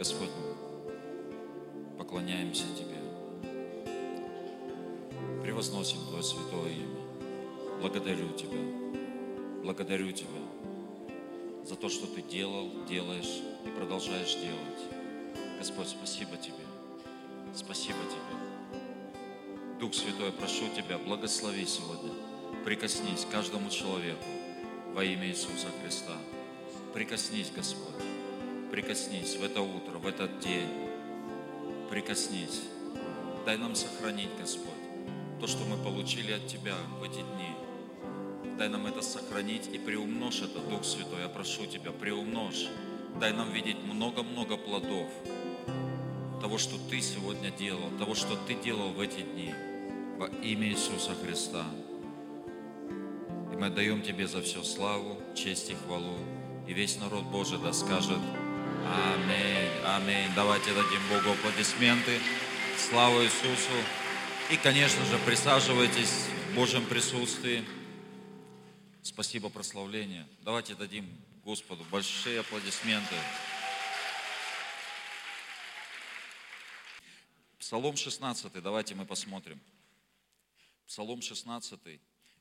Господь, поклоняемся Тебе. Превозносим Твое святое имя. Благодарю Тебя. Благодарю Тебя за то, что Ты делал, делаешь и продолжаешь делать. Господь, спасибо Тебе. Спасибо Тебе. Дух Святой, прошу Тебя, благослови сегодня. Прикоснись каждому человеку во имя Иисуса Христа. Прикоснись, Господь. Прикоснись в это утро, в этот день. Прикоснись. Дай нам сохранить, Господь, то, что мы получили от Тебя в эти дни. Дай нам это сохранить и приумножь это, Дух Святой. Я прошу Тебя, приумножь. Дай нам видеть много-много плодов того, что Ты сегодня делал, того, что Ты делал в эти дни. Во имя Иисуса Христа. И мы отдаем Тебе за все славу, честь и хвалу. И весь народ Божий да скажет Аминь, аминь. Давайте дадим Богу аплодисменты. Слава Иисусу. И, конечно же, присаживайтесь в Божьем присутствии. Спасибо, прославление. Давайте дадим Господу большие аплодисменты. Псалом 16, давайте мы посмотрим. Псалом 16.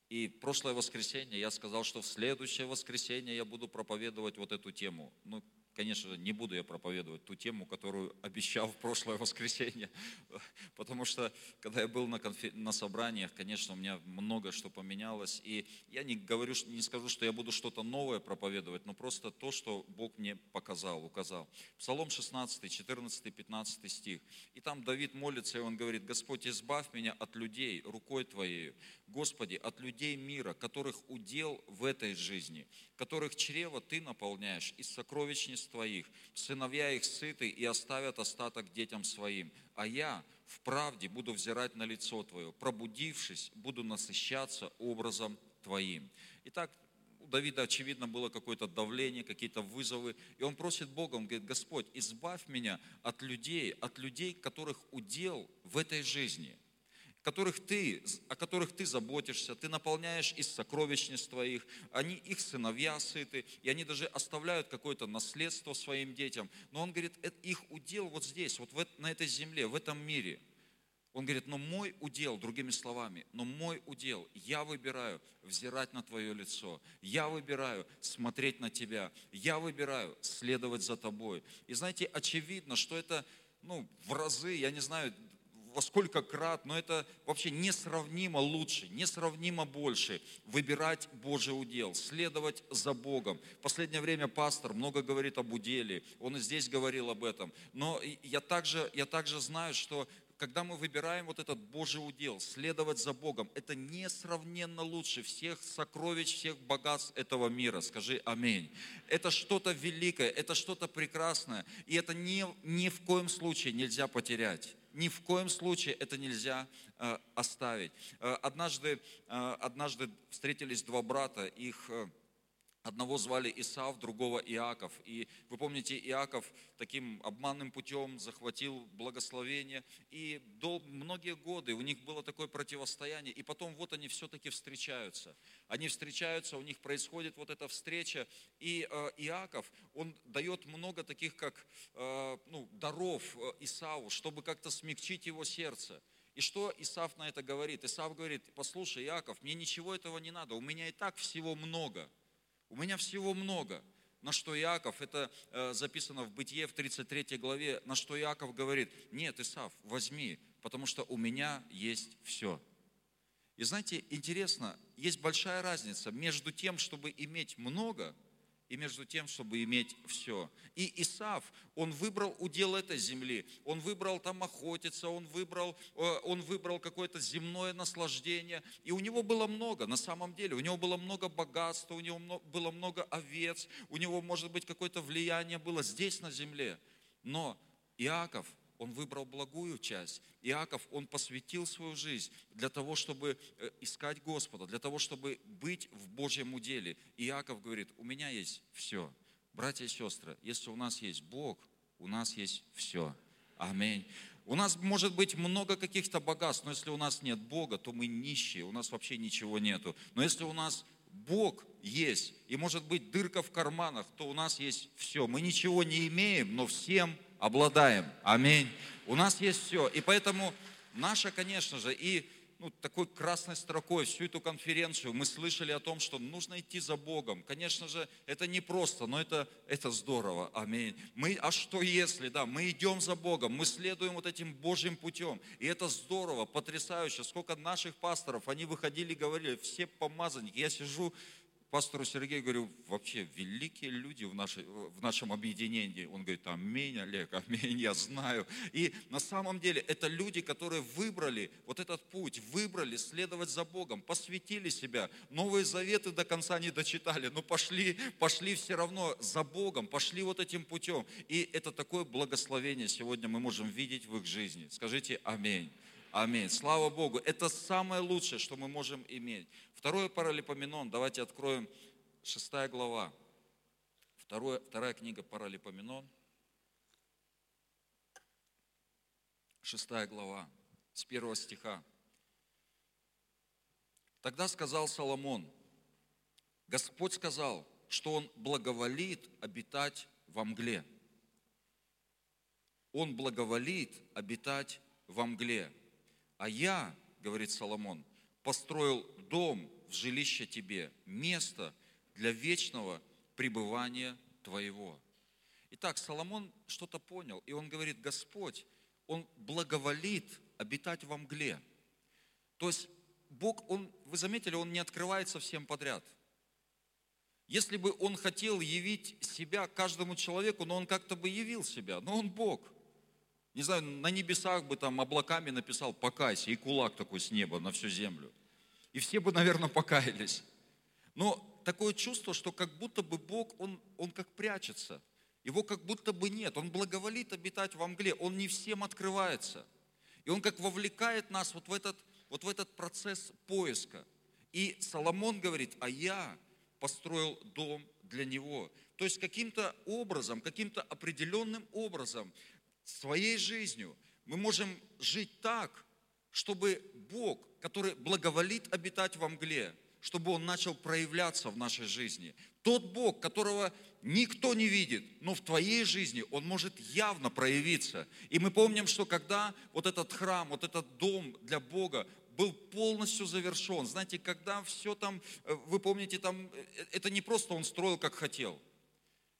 И прошлое воскресенье я сказал, что в следующее воскресенье я буду проповедовать вот эту тему. Ну, конечно не буду я проповедовать ту тему, которую обещал в прошлое воскресенье, потому что, когда я был на, конфер... на собраниях, конечно, у меня много что поменялось, и я не говорю, не скажу, что я буду что-то новое проповедовать, но просто то, что Бог мне показал, указал. Псалом 16, 14, 15 стих. И там Давид молится, и он говорит, Господь, избавь меня от людей рукой Твоей, Господи, от людей мира, которых удел в этой жизни, которых чрево Ты наполняешь из сокровищниц Твоих, сыновья их сыты и оставят остаток детям своим, а я в правде буду взирать на лицо Твое, пробудившись, буду насыщаться образом Твоим. Итак, у Давида, очевидно, было какое-то давление, какие-то вызовы. И он просит Бога, он говорит, Господь, избавь меня от людей, от людей, которых удел в этой жизни – которых ты, о которых ты заботишься, ты наполняешь из сокровищниц твоих, они, их сыновья сыты, и они даже оставляют какое-то наследство своим детям. Но он говорит, это их удел вот здесь, вот в, на этой земле, в этом мире. Он говорит, но мой удел, другими словами, но мой удел, я выбираю взирать на Твое лицо, я выбираю смотреть на Тебя, я выбираю следовать за Тобой. И знаете, очевидно, что это ну, в разы, я не знаю, во сколько крат, но это вообще несравнимо лучше, несравнимо больше выбирать Божий удел, следовать за Богом. В последнее время пастор много говорит об уделе, он и здесь говорил об этом. Но я также, я также знаю, что когда мы выбираем вот этот Божий удел, следовать за Богом, это несравненно лучше всех сокровищ, всех богатств этого мира. Скажи аминь. Это что-то великое, это что-то прекрасное, и это ни, ни в коем случае нельзя потерять ни в коем случае это нельзя э, оставить. Э, однажды, э, однажды встретились два брата, их Одного звали Исав, другого Иаков. И вы помните, Иаков таким обманным путем захватил благословение. И до, многие годы у них было такое противостояние. И потом вот они все-таки встречаются. Они встречаются, у них происходит вот эта встреча. И э, Иаков, он дает много таких как э, ну, даров э, Исаву, чтобы как-то смягчить его сердце. И что Исав на это говорит? Исав говорит, послушай, Иаков, мне ничего этого не надо, у меня и так всего много. У меня всего много. На что Иаков, это э, записано в Бытие в 33 главе, на что Иаков говорит, нет, Исав, возьми, потому что у меня есть все. И знаете, интересно, есть большая разница между тем, чтобы иметь много – и между тем, чтобы иметь все. И Исав, он выбрал удел этой земли, он выбрал там охотиться, он выбрал, э, он выбрал какое-то земное наслаждение, и у него было много, на самом деле, у него было много богатства, у него было много овец, у него, может быть, какое-то влияние было здесь на земле. Но Иаков, он выбрал благую часть. Иаков, он посвятил свою жизнь для того, чтобы э, искать Господа, для того, чтобы быть в Божьем уделе. Иаков говорит, у меня есть все. Братья и сестры, если у нас есть Бог, у нас есть все. Аминь. У нас может быть много каких-то богатств, но если у нас нет Бога, то мы нищие, у нас вообще ничего нету. Но если у нас Бог есть, и может быть дырка в карманах, то у нас есть все. Мы ничего не имеем, но всем Обладаем. Аминь. У нас есть все. И поэтому наша, конечно же, и ну, такой красной строкой всю эту конференцию мы слышали о том, что нужно идти за Богом. Конечно же, это не просто, но это, это здорово. Аминь. Мы, а что если, да, мы идем за Богом, мы следуем вот этим Божьим путем. И это здорово, потрясающе. Сколько наших пасторов, они выходили и говорили, все помазанники. Я сижу, пастору Сергею говорю, вообще великие люди в, нашей, в нашем объединении. Он говорит, аминь, Олег, аминь, я знаю. И на самом деле это люди, которые выбрали вот этот путь, выбрали следовать за Богом, посвятили себя. Новые заветы до конца не дочитали, но пошли, пошли все равно за Богом, пошли вот этим путем. И это такое благословение сегодня мы можем видеть в их жизни. Скажите аминь. Аминь. Слава Богу. Это самое лучшее, что мы можем иметь. Второе Паралипоменон. Давайте откроем шестая глава. Второе, вторая книга Паралипоменон. Шестая глава, с первого стиха. Тогда сказал Соломон, Господь сказал, что Он благоволит обитать во мгле. Он благоволит обитать во мгле. А я, говорит Соломон, построил дом в жилище тебе, место для вечного пребывания твоего. Итак, Соломон что-то понял, и он говорит, Господь, Он благоволит обитать во мгле. То есть Бог, он, вы заметили, Он не открывается всем подряд. Если бы Он хотел явить себя каждому человеку, но Он как-то бы явил себя, но Он Бог – не знаю, на небесах бы там облаками написал «покайся» и кулак такой с неба на всю землю. И все бы, наверное, покаялись. Но такое чувство, что как будто бы Бог, Он, он как прячется. Его как будто бы нет. Он благоволит обитать во мгле. Он не всем открывается. И Он как вовлекает нас вот в этот, вот в этот процесс поиска. И Соломон говорит, а я построил дом для него. То есть каким-то образом, каким-то определенным образом своей жизнью мы можем жить так, чтобы Бог, который благоволит обитать во мгле, чтобы Он начал проявляться в нашей жизни. Тот Бог, которого никто не видит, но в твоей жизни Он может явно проявиться. И мы помним, что когда вот этот храм, вот этот дом для Бога был полностью завершен, знаете, когда все там, э, вы помните, там, э, это не просто Он строил, как хотел –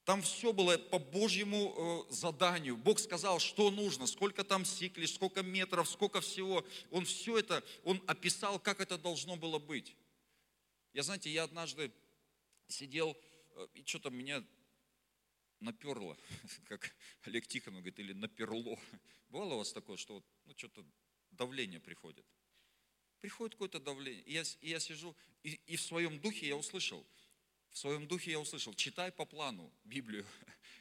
там все было по Божьему э, заданию. Бог сказал, что нужно, сколько там сиклиш, сколько метров, сколько всего. Он все это, он описал, как это должно было быть. Я, знаете, я однажды сидел, э, и что-то меня наперло, как Олег Тихонов говорит, или наперло. Бывало у вас такое, что вот, ну, что-то давление приходит? Приходит какое-то давление. И я, и я сижу, и, и в своем духе я услышал – в своем духе я услышал, читай по плану Библию.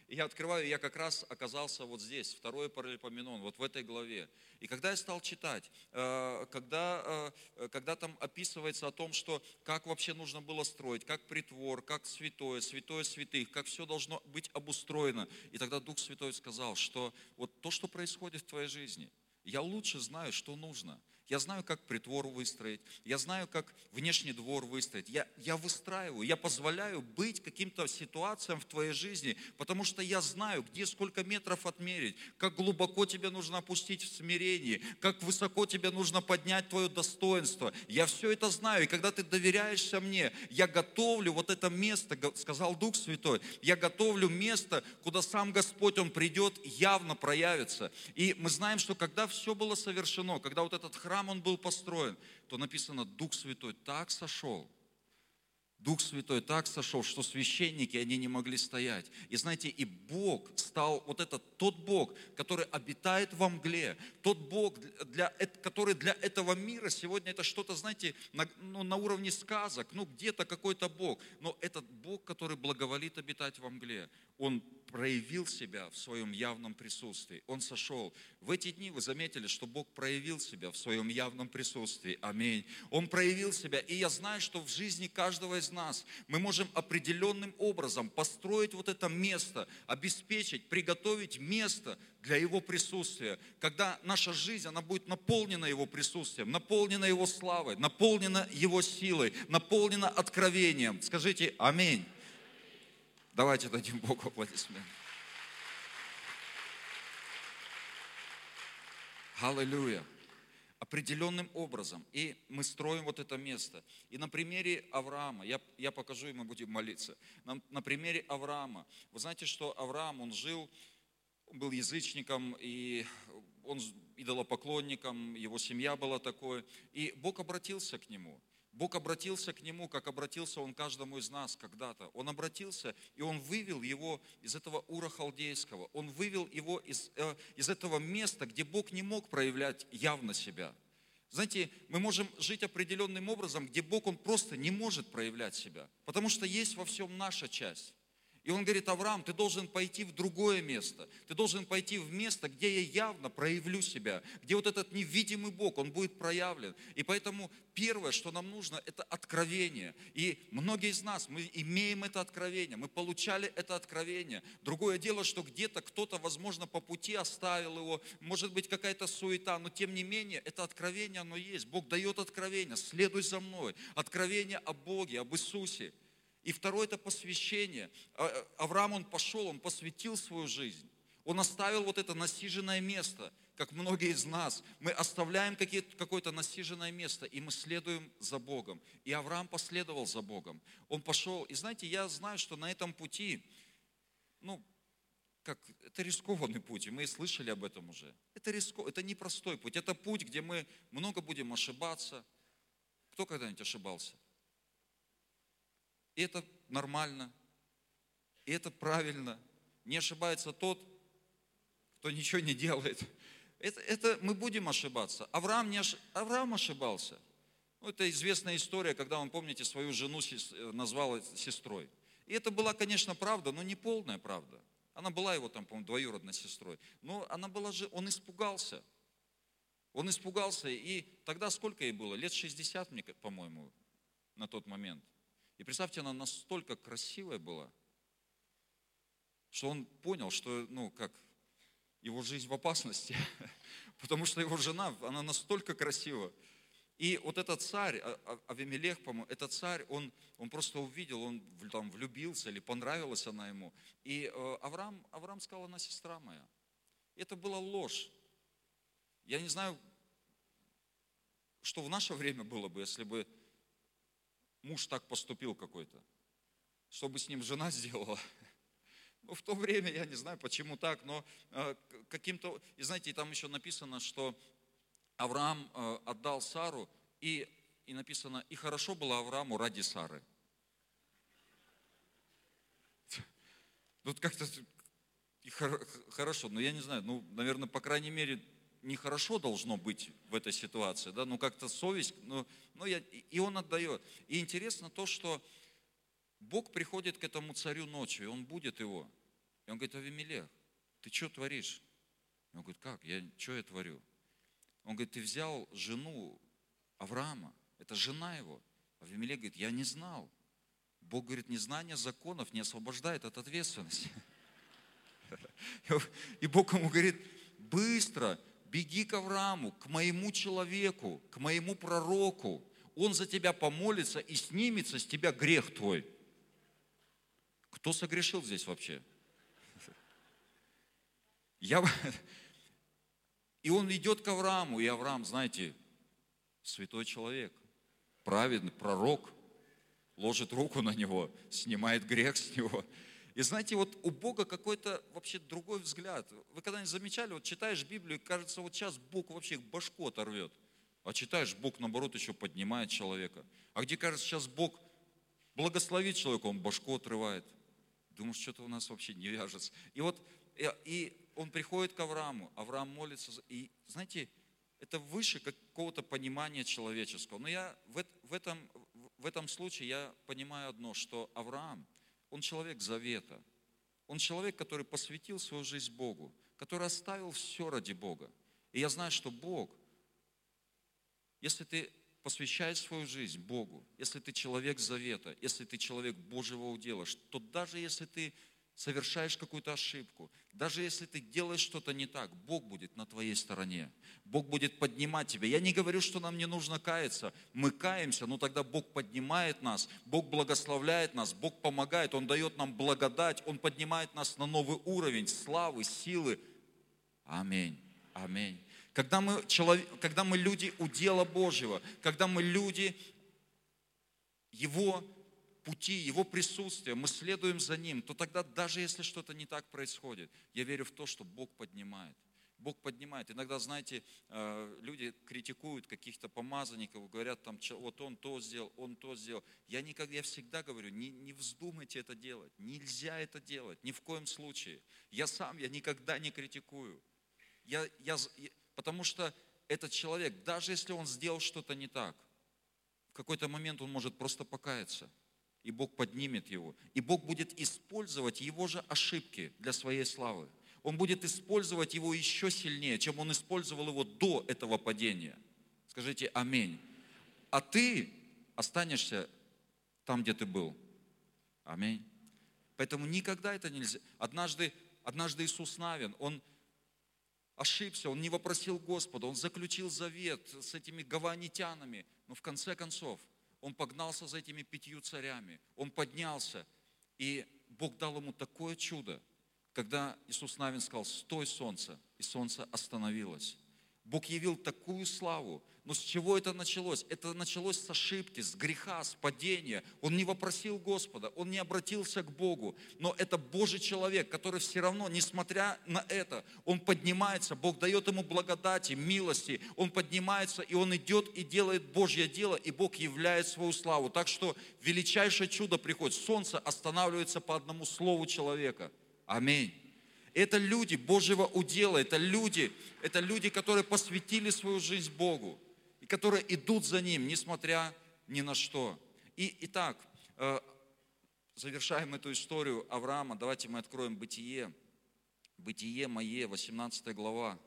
И я открываю, я как раз оказался вот здесь, второй паралипоменон, вот в этой главе. И когда я стал читать, э, когда, э, когда там описывается о том, что как вообще нужно было строить, как притвор, как святое, святое святых, как все должно быть обустроено. И тогда Дух Святой сказал, что вот то, что происходит в твоей жизни, я лучше знаю, что нужно – я знаю, как притвор выстроить, я знаю, как внешний двор выстроить. Я, я выстраиваю, я позволяю быть каким-то ситуациям в твоей жизни, потому что я знаю, где сколько метров отмерить, как глубоко тебе нужно опустить в смирении, как высоко тебе нужно поднять твое достоинство. Я все это знаю, и когда ты доверяешься мне, я готовлю вот это место, сказал Дух Святой, я готовлю место, куда сам Господь, Он придет, явно проявится. И мы знаем, что когда все было совершено, когда вот этот храм храм он был построен, то написано, Дух Святой так сошел, Дух Святой так сошел, что священники, они не могли стоять. И знаете, и Бог стал, вот этот, тот Бог, который обитает во мгле, тот Бог, для, который для этого мира сегодня это что-то, знаете, на, ну, на уровне сказок, ну где-то какой-то Бог. Но этот Бог, который благоволит обитать во мгле, Он проявил себя в своем явном присутствии. Он сошел. В эти дни вы заметили, что Бог проявил себя в своем явном присутствии. Аминь. Он проявил себя. И я знаю, что в жизни каждого из нас мы можем определенным образом построить вот это место, обеспечить, приготовить место для Его присутствия. Когда наша жизнь, она будет наполнена Его присутствием, наполнена Его славой, наполнена Его силой, наполнена откровением. Скажите Аминь. Давайте дадим Богу аплодисменты. Аллилуйя. Определенным образом. И мы строим вот это место. И на примере Авраама, я, я покажу, и мы будем молиться. На, на примере Авраама. Вы знаете, что Авраам, он жил, был язычником, и он идолопоклонником, его семья была такой. И Бог обратился к нему. Бог обратился к нему, как обратился он каждому из нас когда-то. Он обратился, и он вывел его из этого ура халдейского. Он вывел его из, э, из этого места, где Бог не мог проявлять явно себя. Знаете, мы можем жить определенным образом, где Бог, Он просто не может проявлять себя. Потому что есть во всем наша часть. И он говорит, Авраам, ты должен пойти в другое место. Ты должен пойти в место, где я явно проявлю себя, где вот этот невидимый Бог, он будет проявлен. И поэтому первое, что нам нужно, это откровение. И многие из нас, мы имеем это откровение, мы получали это откровение. Другое дело, что где-то кто-то, возможно, по пути оставил его, может быть, какая-то суета, но тем не менее, это откровение, оно есть. Бог дает откровение, следуй за мной. Откровение о Боге, об Иисусе. И второе – это посвящение. А, э, Авраам, он пошел, он посвятил свою жизнь. Он оставил вот это насиженное место, как многие из нас. Мы оставляем какое-то насиженное место, и мы следуем за Богом. И Авраам последовал за Богом. Он пошел. И знаете, я знаю, что на этом пути, ну, как, это рискованный путь, и мы слышали об этом уже. Это, риско, это непростой путь, это путь, где мы много будем ошибаться. Кто когда-нибудь ошибался? И это нормально, и это правильно. Не ошибается тот, кто ничего не делает. Это, это мы будем ошибаться. Авраам, не ош... Авраам ошибался. Ну, это известная история, когда он, помните, свою жену назвал сестрой. И это была, конечно, правда, но не полная правда. Она была его там, по-моему, двоюродной сестрой. Но она была же, он испугался. Он испугался, и тогда сколько ей было? Лет 60, по-моему, на тот момент. И представьте, она настолько красивая была, что он понял, что, ну, как, его жизнь в опасности, потому что его жена, она настолько красива. И вот этот царь, а, а, Авимелех, по-моему, этот царь, он, он просто увидел, он там влюбился или понравилась она ему. И э, Авраам, Авраам сказал, она сестра моя. Это была ложь. Я не знаю, что в наше время было бы, если бы муж так поступил какой-то. Что бы с ним жена сделала? Ну, в то время, я не знаю, почему так, но э, каким-то... И знаете, там еще написано, что Авраам э, отдал Сару, и, и написано, и хорошо было Аврааму ради Сары. Тут как-то хорошо, но я не знаю, ну, наверное, по крайней мере, нехорошо должно быть в этой ситуации, да, ну как-то совесть, ну, ну я, и он отдает. И интересно то, что Бог приходит к этому царю ночью, и он будет его. И он говорит, Авимелех, ты что творишь? Он говорит, как, я, что я творю? Он говорит, ты взял жену Авраама, это жена его. Авимелех говорит, я не знал. Бог говорит, незнание законов не освобождает от ответственности. И Бог ему говорит, быстро беги к Аврааму, к моему человеку, к моему пророку. Он за тебя помолится и снимется с тебя грех твой. Кто согрешил здесь вообще? Я... И он идет к Аврааму, и Авраам, знаете, святой человек, праведный пророк, ложит руку на него, снимает грех с него – и знаете, вот у Бога какой-то вообще другой взгляд. Вы когда-нибудь замечали, вот читаешь Библию, кажется, вот сейчас Бог вообще башку оторвет. А читаешь, Бог, наоборот, еще поднимает человека. А где, кажется, сейчас Бог благословит человека, он башку отрывает. Думаешь, что-то у нас вообще не вяжется. И вот, и, и он приходит к Аврааму, Авраам молится. И, знаете, это выше какого-то понимания человеческого. Но я в, в, этом, в этом случае я понимаю одно, что Авраам – он человек завета. Он человек, который посвятил свою жизнь Богу, который оставил все ради Бога. И я знаю, что Бог, если ты посвящаешь свою жизнь Богу, если ты человек завета, если ты человек Божьего удела, то даже если ты совершаешь какую-то ошибку, даже если ты делаешь что-то не так, Бог будет на твоей стороне. Бог будет поднимать тебя. Я не говорю, что нам не нужно каяться. Мы каемся, но тогда Бог поднимает нас, Бог благословляет нас, Бог помогает, Он дает нам благодать, Он поднимает нас на новый уровень славы, силы. Аминь. Аминь. когда мы, человек, когда мы люди удела Божьего, когда мы люди Его пути, Его присутствия, мы следуем за Ним, то тогда даже если что-то не так происходит, я верю в то, что Бог поднимает. Бог поднимает. Иногда, знаете, э, люди критикуют каких-то помазанников, говорят, там, вот он то сделал, он то сделал. Я никогда, я всегда говорю, не, не вздумайте это делать. Нельзя это делать, ни в коем случае. Я сам, я никогда не критикую. Я, я, потому что этот человек, даже если он сделал что-то не так, в какой-то момент он может просто покаяться. И Бог поднимет его. И Бог будет использовать его же ошибки для своей славы он будет использовать его еще сильнее, чем он использовал его до этого падения. Скажите аминь. А ты останешься там, где ты был. Аминь. Поэтому никогда это нельзя. Однажды, однажды Иисус Навин, он ошибся, он не вопросил Господа, он заключил завет с этими гаванитянами, но в конце концов он погнался за этими пятью царями, он поднялся, и Бог дал ему такое чудо, когда Иисус Навин сказал, стой, солнце, и солнце остановилось. Бог явил такую славу. Но с чего это началось? Это началось с ошибки, с греха, с падения. Он не вопросил Господа, он не обратился к Богу. Но это Божий человек, который все равно, несмотря на это, он поднимается, Бог дает ему благодати, милости. Он поднимается, и он идет и делает Божье дело, и Бог являет свою славу. Так что величайшее чудо приходит. Солнце останавливается по одному слову человека – Аминь. Это люди Божьего удела, это люди, это люди, которые посвятили свою жизнь Богу которые идут за Ним, несмотря ни на что. И, итак, э, завершаем эту историю Авраама. Давайте мы откроем Бытие. Бытие мое, 18 глава.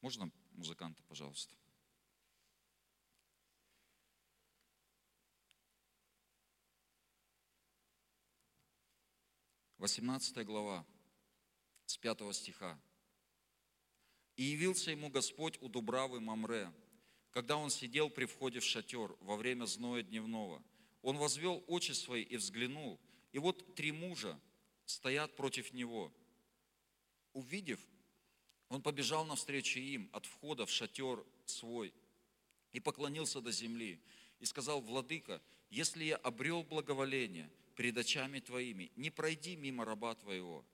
Можно музыканта, пожалуйста? 18 глава, с 5 стиха. «И явился ему Господь у Дубравы Мамре, когда он сидел при входе в шатер во время зноя дневного. Он возвел очи свои и взглянул, и вот три мужа стоят против него. Увидев, он побежал навстречу им от входа в шатер свой и поклонился до земли и сказал, «Владыка, если я обрел благоволение – пред очами твоими, не пройди мимо раба твоего.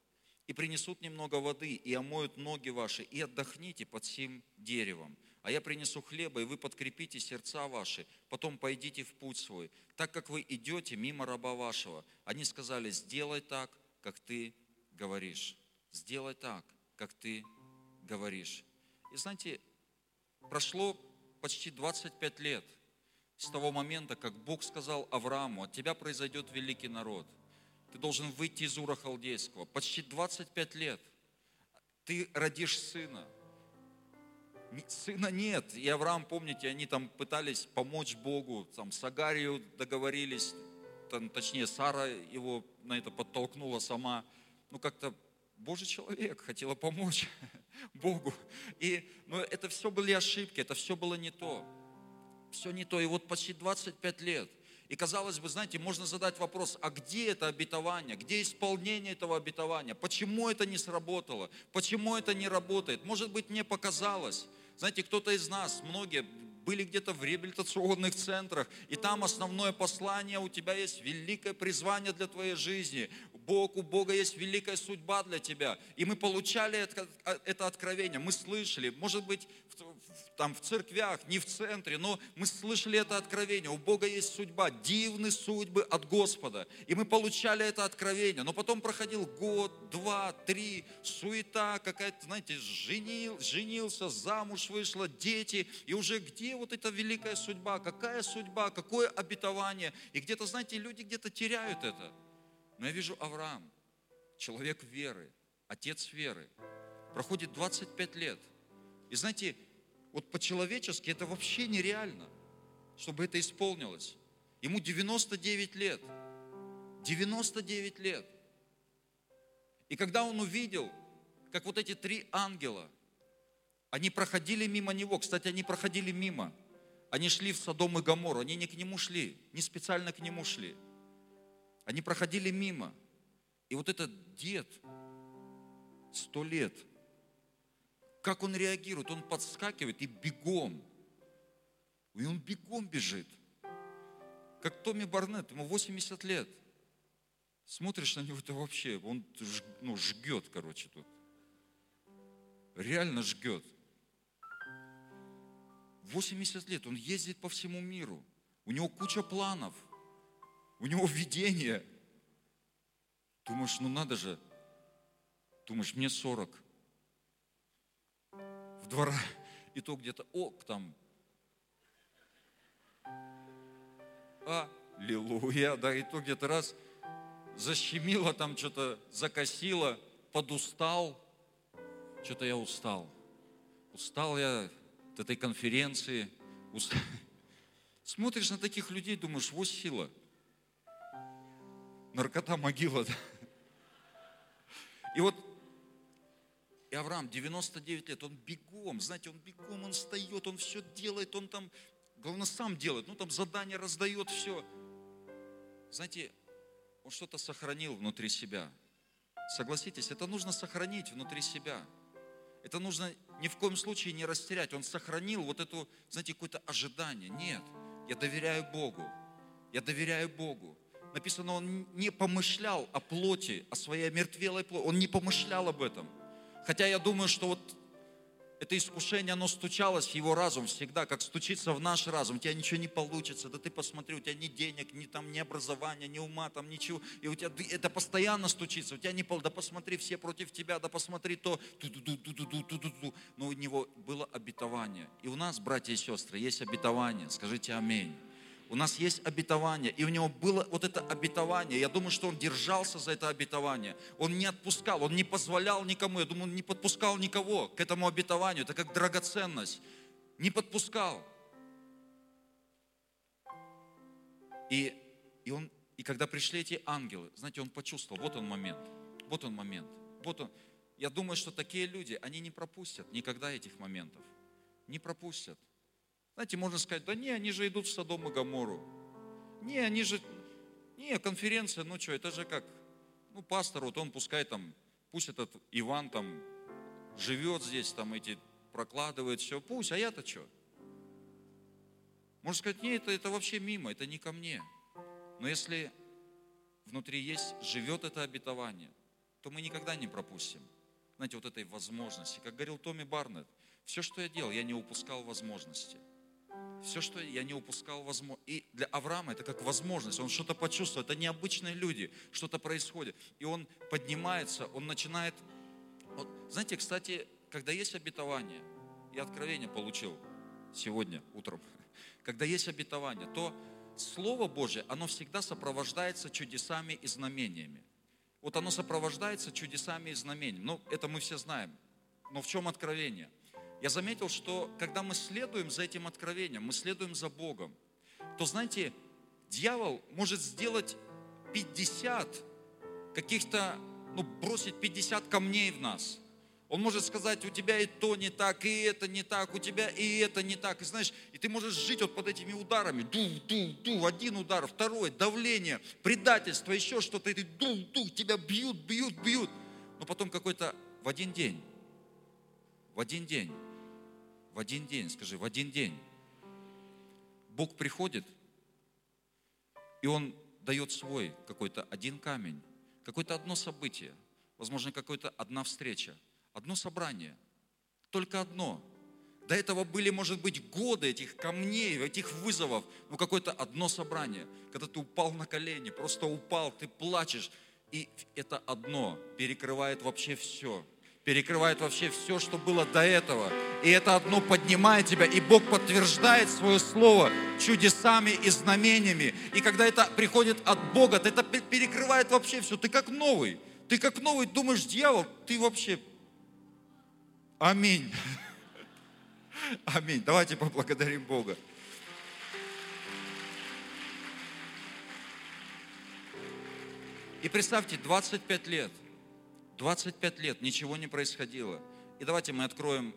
И принесут немного воды, и омоют ноги ваши, и отдохните под сим деревом. А я принесу хлеба, и вы подкрепите сердца ваши, потом пойдите в путь свой, так как вы идете мимо раба вашего. Они сказали, сделай так, как ты говоришь. Сделай так, как ты говоришь. И знаете, прошло почти 25 лет – с того момента, как Бог сказал Аврааму, от тебя произойдет великий народ. Ты должен выйти из Ура Халдейского. Почти 25 лет. Ты родишь сына. Сына нет. И Авраам, помните, они там пытались помочь Богу, там с Агарию договорились, там, точнее, Сара его на это подтолкнула сама. Ну, как-то Божий человек хотела помочь Богу. И ну, это все были ошибки, это все было не то все не то. И вот почти 25 лет. И казалось бы, знаете, можно задать вопрос, а где это обетование? Где исполнение этого обетования? Почему это не сработало? Почему это не работает? Может быть, мне показалось. Знаете, кто-то из нас, многие были где-то в реабилитационных центрах, и там основное послание, у тебя есть великое призвание для твоей жизни. Бог, у Бога есть великая судьба для тебя. И мы получали это, это откровение, мы слышали, может быть, там в церквях, не в центре, но мы слышали это откровение. У Бога есть судьба, дивные судьбы от Господа. И мы получали это откровение. Но потом проходил год, два, три, суета какая-то, знаете, женил, женился, замуж вышла, дети. И уже где вот эта великая судьба? Какая судьба? Какое обетование? И где-то, знаете, люди где-то теряют это. Но я вижу Авраам, человек веры, отец веры. Проходит 25 лет. И знаете, вот по-человечески это вообще нереально, чтобы это исполнилось. Ему 99 лет. 99 лет. И когда он увидел, как вот эти три ангела, они проходили мимо него, кстати, они проходили мимо, они шли в Содом и Гамору, они не к нему шли, не специально к нему шли. Они проходили мимо. И вот этот дед, сто лет, как он реагирует? Он подскакивает и бегом. И он бегом бежит. Как Томми Барнетт, ему 80 лет. Смотришь на него, это вообще, он ну, жгет, короче, тут. Реально жгет. 80 лет, он ездит по всему миру. У него куча планов. У него видение. Думаешь, ну надо же. Думаешь, мне 40. В два раза. И то где-то, о, там. Аллилуйя, да, и то где-то раз защемило там что-то, закосило, подустал. Что-то я устал. Устал я от этой конференции. Устал. Смотришь на таких людей, думаешь, вот сила. Наркота могила. Да? И вот и Авраам, 99 лет, он бегом, знаете, он бегом, он встает, он все делает, он там, главное, сам делает, ну там задание раздает, все. Знаете, он что-то сохранил внутри себя. Согласитесь, это нужно сохранить внутри себя. Это нужно ни в коем случае не растерять. Он сохранил вот эту, знаете, какое-то ожидание. Нет, я доверяю Богу. Я доверяю Богу. Написано, он не помышлял о плоти, о своей омертвелой плоти. Он не помышлял об этом. Хотя я думаю, что вот это искушение, оно стучалось в его разум всегда, как стучится в наш разум. У тебя ничего не получится, да ты посмотри, у тебя ни денег, ни там, ни образования, ни ума, там ничего. И у тебя это постоянно стучится, у тебя не пол, да посмотри, все против тебя, да посмотри то, но у него было обетование. И у нас, братья и сестры, есть обетование. Скажите аминь. У нас есть обетование, и у него было вот это обетование. Я думаю, что он держался за это обетование. Он не отпускал, он не позволял никому. Я думаю, он не подпускал никого к этому обетованию. Это как драгоценность. Не подпускал. И, и, он, и когда пришли эти ангелы, знаете, он почувствовал, вот он момент, вот он момент, вот он. Я думаю, что такие люди, они не пропустят никогда этих моментов. Не пропустят. Знаете, можно сказать, да не, они же идут в Содом и Гамору. Не, они же, не, конференция, ну что, это же как, ну пастор, вот он пускай там, пусть этот Иван там живет здесь, там эти прокладывает все, пусть, а я-то что? Можно сказать, нет, это, это вообще мимо, это не ко мне. Но если внутри есть, живет это обетование, то мы никогда не пропустим. Знаете, вот этой возможности. Как говорил Томми Барнетт, все, что я делал, я не упускал возможности – все, что я не упускал, возможно. И для Авраама это как возможность. Он что-то почувствовал. Это необычные люди. Что-то происходит. И он поднимается, он начинает... Вот, знаете, кстати, когда есть обетование, я откровение получил сегодня утром, когда есть обетование, то Слово Божье, оно всегда сопровождается чудесами и знамениями. Вот оно сопровождается чудесами и знамениями. Ну, это мы все знаем. Но в чем откровение? Я заметил, что когда мы следуем за этим откровением, мы следуем за Богом, то, знаете, дьявол может сделать 50 каких-то, ну, бросить 50 камней в нас. Он может сказать, у тебя и то не так, и это не так, у тебя и это не так. И знаешь, и ты можешь жить вот под этими ударами. Ду, ду, ду, один удар, второй, давление, предательство, еще что-то. И ты ду, ду, тебя бьют, бьют, бьют. Но потом какой-то в один день, в один день в один день, скажи, в один день. Бог приходит, и Он дает свой какой-то один камень, какое-то одно событие, возможно, какая-то одна встреча, одно собрание, только одно. До этого были, может быть, годы этих камней, этих вызовов, но какое-то одно собрание, когда ты упал на колени, просто упал, ты плачешь, и это одно перекрывает вообще все – перекрывает вообще все, что было до этого. И это одно поднимает тебя, и Бог подтверждает свое слово чудесами и знамениями. И когда это приходит от Бога, то это перекрывает вообще все. Ты как новый. Ты как новый думаешь, дьявол, ты вообще... Аминь. Аминь. Давайте поблагодарим Бога. И представьте, 25 лет – 25 лет ничего не происходило. И давайте мы откроем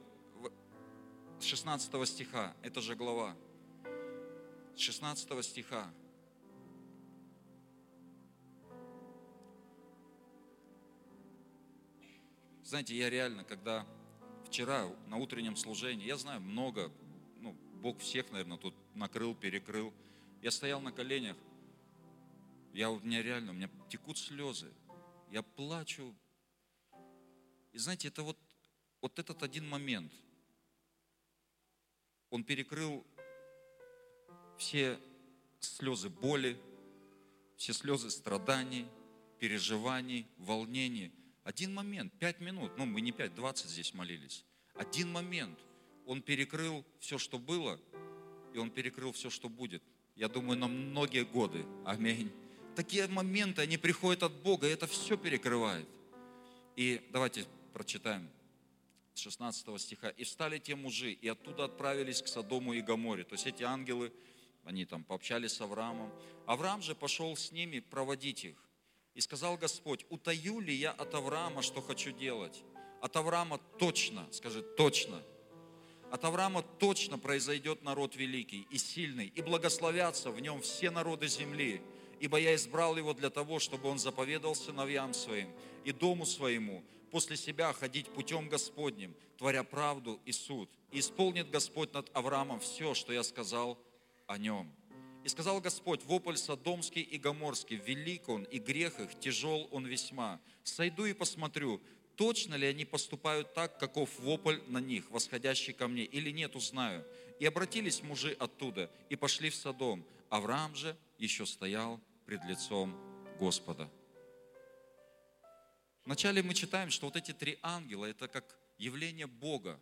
16 стиха, это же глава. 16 стиха. Знаете, я реально, когда вчера на утреннем служении, я знаю много, ну, Бог всех, наверное, тут накрыл, перекрыл. Я стоял на коленях, я, у меня реально, у меня текут слезы. Я плачу. И знаете, это вот, вот этот один момент, он перекрыл все слезы боли, все слезы страданий, переживаний, волнений. Один момент, пять минут, ну мы не пять, двадцать здесь молились. Один момент, он перекрыл все, что было, и он перекрыл все, что будет. Я думаю, на многие годы. Аминь. Такие моменты, они приходят от Бога, и это все перекрывает. И давайте прочитаем с 16 стиха. «И встали те мужи, и оттуда отправились к Содому и Гаморе». То есть эти ангелы, они там пообщались с Авраамом. Авраам же пошел с ними проводить их. И сказал Господь, утаю ли я от Авраама, что хочу делать? От Авраама точно, скажи, точно. От Авраама точно произойдет народ великий и сильный, и благословятся в нем все народы земли, ибо я избрал его для того, чтобы он заповедал сыновьям своим и дому своему после себя ходить путем Господним, творя правду и суд. И исполнит Господь над Авраамом все, что я сказал о нем. И сказал Господь, вопль Содомский и Гоморский, велик он, и грех их, тяжел он весьма. Сойду и посмотрю, точно ли они поступают так, каков вопль на них, восходящий ко мне, или нет, узнаю. И обратились мужи оттуда, и пошли в Содом. Авраам же еще стоял пред лицом Господа. Вначале мы читаем, что вот эти три ангела, это как явление Бога.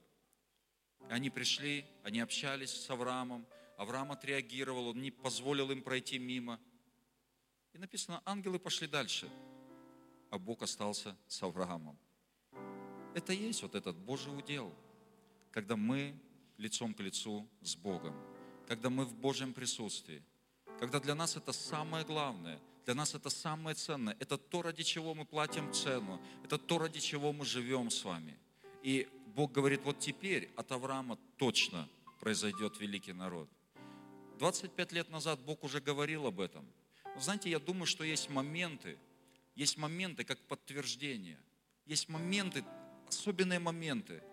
Они пришли, они общались с Авраамом, Авраам отреагировал, он не позволил им пройти мимо. И написано, ангелы пошли дальше, а Бог остался с Авраамом. Это и есть вот этот Божий удел, когда мы лицом к лицу с Богом, когда мы в Божьем присутствии, когда для нас это самое главное, для нас это самое ценное, это то, ради чего мы платим цену, это то, ради чего мы живем с вами. И Бог говорит, вот теперь от Авраама точно произойдет великий народ – 25 лет назад Бог уже говорил об этом. Но знаете, я думаю, что есть моменты, есть моменты как подтверждение, есть моменты, особенные моменты,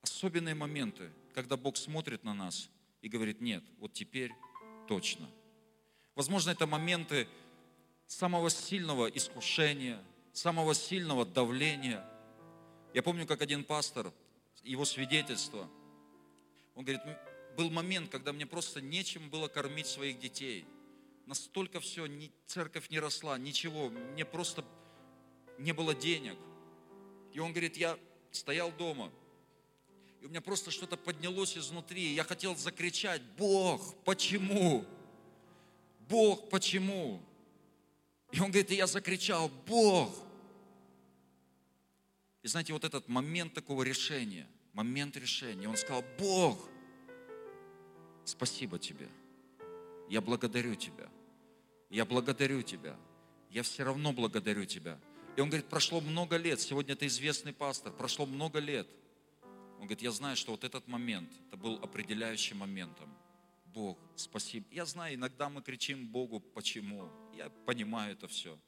особенные моменты, когда Бог смотрит на нас и говорит, нет, вот теперь точно. Возможно, это моменты самого сильного искушения, самого сильного давления. Я помню, как один пастор, его свидетельство, он говорит, был момент, когда мне просто нечем было кормить своих детей. Настолько все, ни, церковь не росла, ничего, мне просто не было денег. И он говорит, я стоял дома, и у меня просто что-то поднялось изнутри, я хотел закричать, Бог, почему? Бог, почему? И он говорит, и я закричал, Бог. И знаете, вот этот момент такого решения, момент решения, он сказал, Бог, спасибо тебе. Я благодарю тебя. Я благодарю тебя. Я все равно благодарю тебя. И он говорит, прошло много лет, сегодня это известный пастор, прошло много лет. Он говорит, я знаю, что вот этот момент, это был определяющим моментом. Бог, спасибо. Я знаю, иногда мы кричим Богу, почему. Я понимаю это все.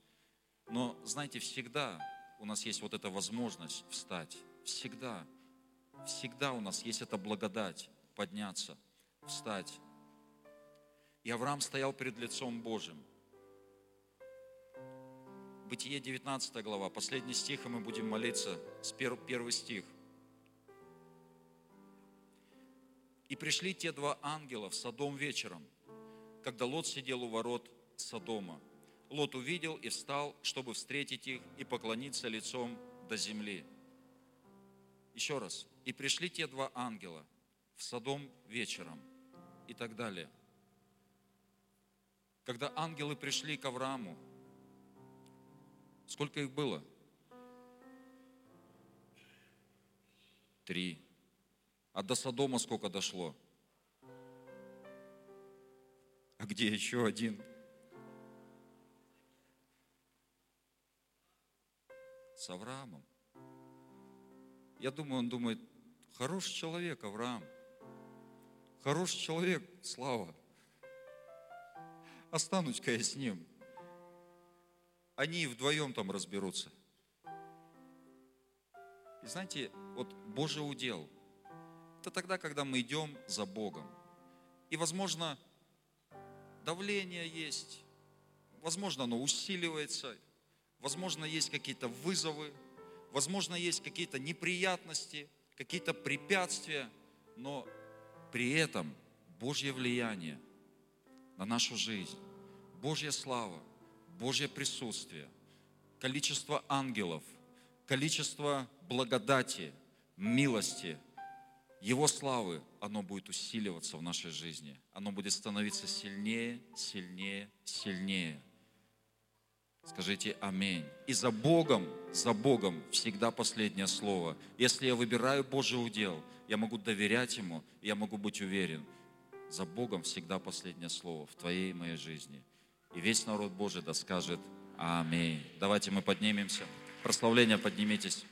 Но, знаете, всегда у нас есть вот эта возможность встать. Всегда. Всегда у нас есть эта благодать подняться – встать. И Авраам стоял перед лицом Божьим. Бытие 19 глава, последний стих, и мы будем молиться с первый стих. И пришли те два ангела в Содом вечером, когда Лот сидел у ворот Содома. Лот увидел и встал, чтобы встретить их и поклониться лицом до земли. Еще раз. И пришли те два ангела в Содом вечером – и так далее. Когда ангелы пришли к Аврааму, сколько их было? Три. А до Содома сколько дошло? А где еще один? С Авраамом. Я думаю, он думает, хороший человек Авраам – Хороший человек, Слава. Останусь-ка я с ним. Они вдвоем там разберутся. И знаете, вот Божий удел – это тогда, когда мы идем за Богом. И, возможно, давление есть, возможно, оно усиливается, возможно, есть какие-то вызовы, возможно, есть какие-то неприятности, какие-то препятствия, но при этом Божье влияние на нашу жизнь, Божья слава, Божье присутствие, количество ангелов, количество благодати, милости, Его славы, оно будет усиливаться в нашей жизни. Оно будет становиться сильнее, сильнее, сильнее. Скажите аминь. И за Богом, за Богом всегда последнее слово. Если я выбираю Божий удел, я могу доверять Ему, я могу быть уверен. За Богом всегда последнее слово в твоей и моей жизни. И весь народ Божий да скажет Аминь. Давайте мы поднимемся. Прославление поднимитесь.